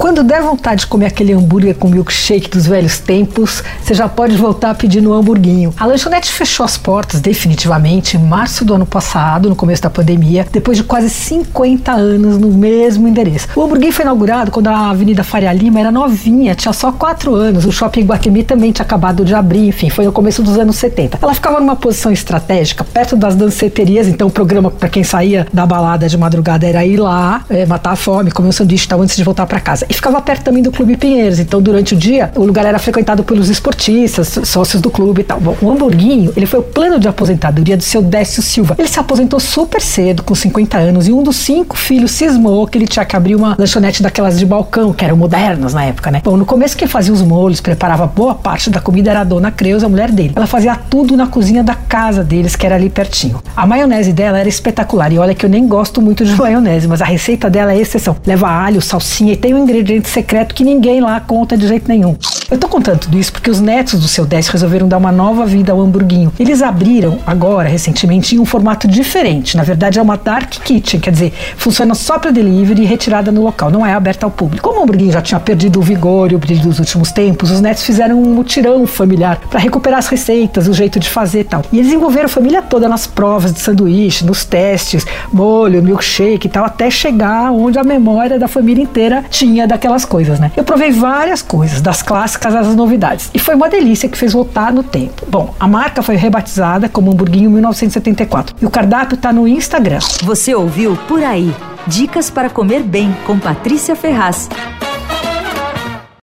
Quando der vontade de comer aquele hambúrguer com milkshake dos velhos tempos, você já pode voltar pedir no hamburguinho. A lanchonete fechou as portas definitivamente em março do ano passado, no começo da pandemia, depois de quase 50 anos no mesmo endereço. O hamburguinho foi inaugurado quando a Avenida Faria Lima era novinha, tinha só 4 anos. O shopping Guatemi também tinha acabado de abrir, enfim, foi no começo dos anos 70. Ela ficava numa posição estratégica, perto das danceterias, então o programa para quem saía da balada de madrugada era ir lá, é, matar a fome, comer um sanduíche tal antes de voltar para casa. E ficava perto também do Clube Pinheiros, então durante o dia o lugar era frequentado pelos esportistas, sócios do clube e tal. Bom, o hamburguinho, ele foi o plano de aposentadoria do seu Décio Silva. Ele se aposentou super cedo, com 50 anos, e um dos cinco filhos cismou que ele tinha que abrir uma lanchonete daquelas de balcão, que eram modernas na época, né? Bom, no começo quem fazia os molhos, preparava boa parte da comida era a dona Creuza, a mulher dele. Ela fazia tudo na cozinha da casa deles, que era ali pertinho. A maionese dela era espetacular, e olha que eu nem gosto muito de maionese, mas a receita dela é exceção. Leva alho, salsinha e tem um ingrediente secreto que ninguém lá conta de jeito nenhum. Eu tô contando tudo isso porque os netos do seu Décio resolveram dar uma nova vida ao hamburguinho. Eles abriram agora, recentemente, em um formato diferente. Na verdade, é uma dark kitchen, quer dizer, funciona só para delivery e retirada no local, não é aberta ao público. Como o hamburguinho já tinha perdido o vigor e o brilho dos últimos tempos, os netos fizeram um mutirão familiar para recuperar as receitas, o jeito de fazer e tal. E eles envolveram a família toda nas provas de sanduíche, nos testes, molho, milkshake e tal, até chegar onde a memória da família inteira tinha daquelas coisas, né? Eu provei várias coisas, das clássicas as novidades. E foi uma delícia que fez voltar no tempo. Bom, a marca foi rebatizada como Hamburguinho 1974 e o cardápio está no Instagram. Você ouviu Por Aí. Dicas para comer bem com Patrícia Ferraz.